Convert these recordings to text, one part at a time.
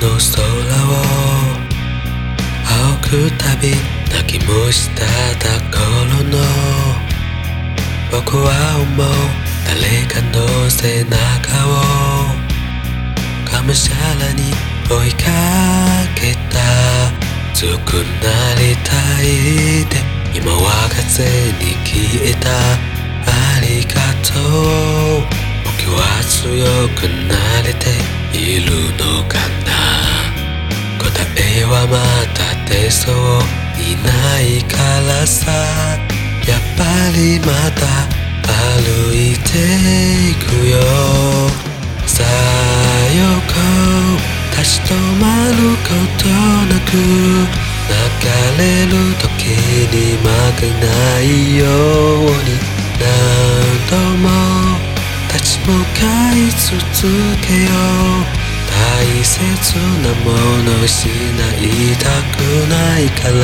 の空を青く旅泣きもした頃の僕は思う誰かの背中をがむしゃらに追いかけた。強くなりたいで今は風に消えた。ありがとう。僕は強くなれている。出そういないからさやっぱりまた歩いていくよ。さよこ立ち止まることなく流れる時に負けないように何度も立ち向かい続けよう。切なもの失いたくないから。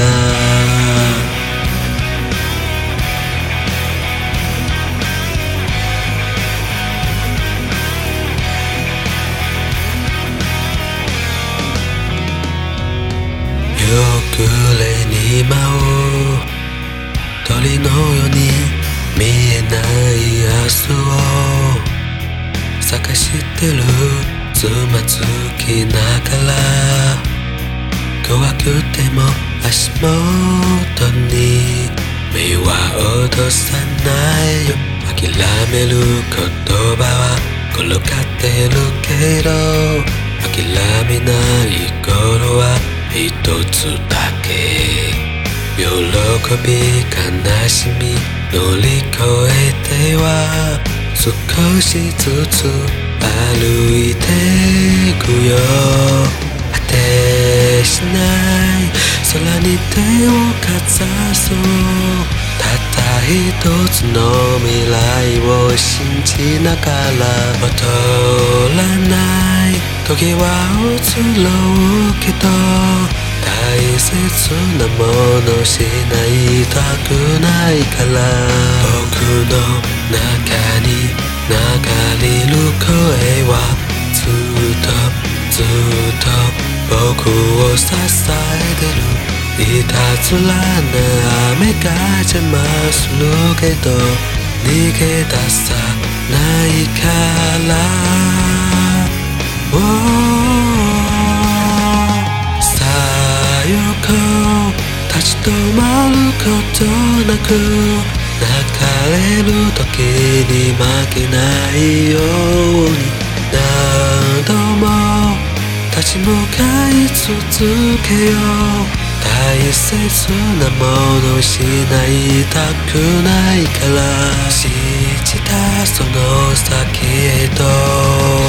夕暮れに舞う鳥のように見えない明日を探してる。つまずきながら怖くても足元に目は落とさないよ。諦める言葉は転がってるけど諦めない頃は一つだけ。喜び悲しみ乗り越えては少しずつ歩いてくよ。果てしない。空に手をかざそう。たった一つの未来を信じながら戻らない。時は移ろうけど大切なもの失いたくない。から僕の中に流れる声はずっとずっと僕を支えてる。いたずらな雨が邪魔するけど逃げ出さないから、さよこ立ち止まることなく。れる時に負けないように何度も立ち向かい続けよう。大切なもの失いたくないから。信じたその先へと。